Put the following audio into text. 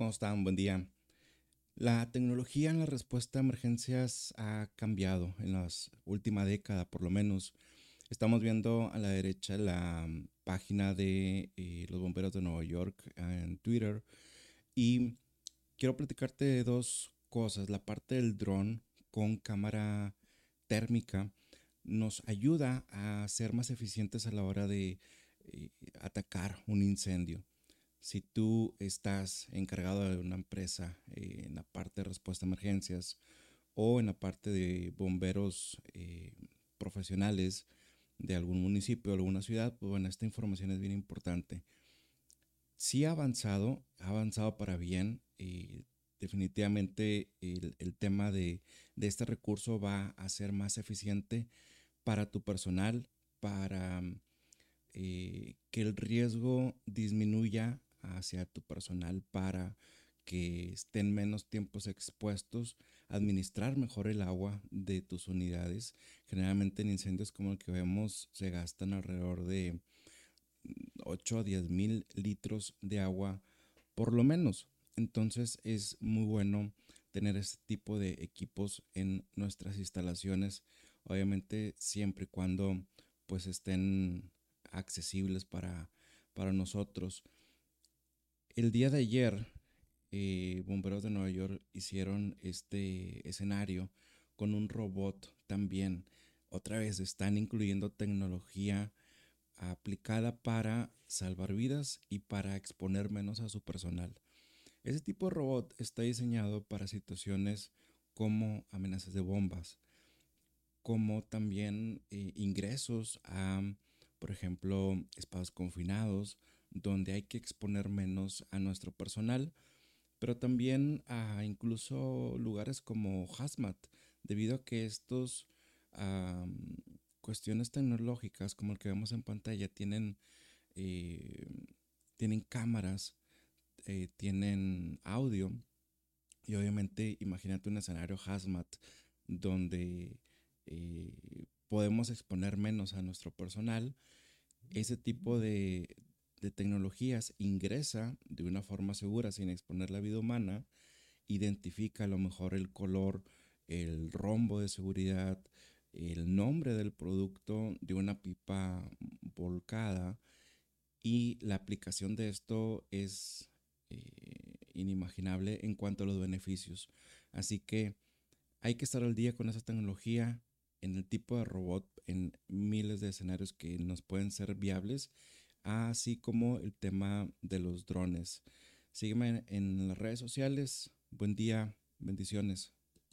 ¿Cómo están? Buen día. La tecnología en la respuesta a emergencias ha cambiado en la última década, por lo menos. Estamos viendo a la derecha la mm, página de eh, los bomberos de Nueva York ah, en Twitter y quiero platicarte de dos cosas. La parte del dron con cámara térmica nos ayuda a ser más eficientes a la hora de eh, atacar un incendio. Si tú estás encargado de una empresa eh, en la parte de respuesta a emergencias o en la parte de bomberos eh, profesionales de algún municipio o alguna ciudad, pues bueno, esta información es bien importante. Sí ha avanzado, ha avanzado para bien. y definitivamente el, tema de, de, este recurso va a ser más eficiente para tu personal, para eh, que el riesgo disminuya hacia tu personal para que estén menos tiempos expuestos, administrar mejor el agua de tus unidades. Generalmente en incendios como el que vemos se gastan alrededor de 8 a 10 mil litros de agua por lo menos. Entonces es muy bueno tener este tipo de equipos en nuestras instalaciones, obviamente siempre y cuando pues estén accesibles para, para nosotros. El día de ayer, eh, Bomberos de Nueva York hicieron este escenario con un robot también. Otra vez están incluyendo tecnología aplicada para salvar vidas y para exponer menos a su personal. Ese tipo de robot está diseñado para situaciones como amenazas de bombas, como también eh, ingresos a, por ejemplo, espacios confinados, donde hay que exponer menos a nuestro personal, pero también a incluso lugares como Hazmat, debido a que estos cuestiones tecnológicas, como el que vemos en pantalla, tienen, eh, tienen cámaras, eh, tienen audio, y obviamente imagínate un escenario Hazmat donde eh, podemos exponer menos a nuestro personal. Ese tipo de, de tecnologías ingresa de una forma segura sin exponer la vida humana, identifica a lo mejor el color, el rombo de seguridad, el nombre del producto de una pipa volcada y la aplicación de esto es eh, inimaginable en cuanto a los beneficios. Así que hay que estar al día con esa tecnología en el tipo de robot en miles de escenarios que nos pueden ser viables así como el tema de los drones. Sígueme en las redes sociales. Buen día, bendiciones.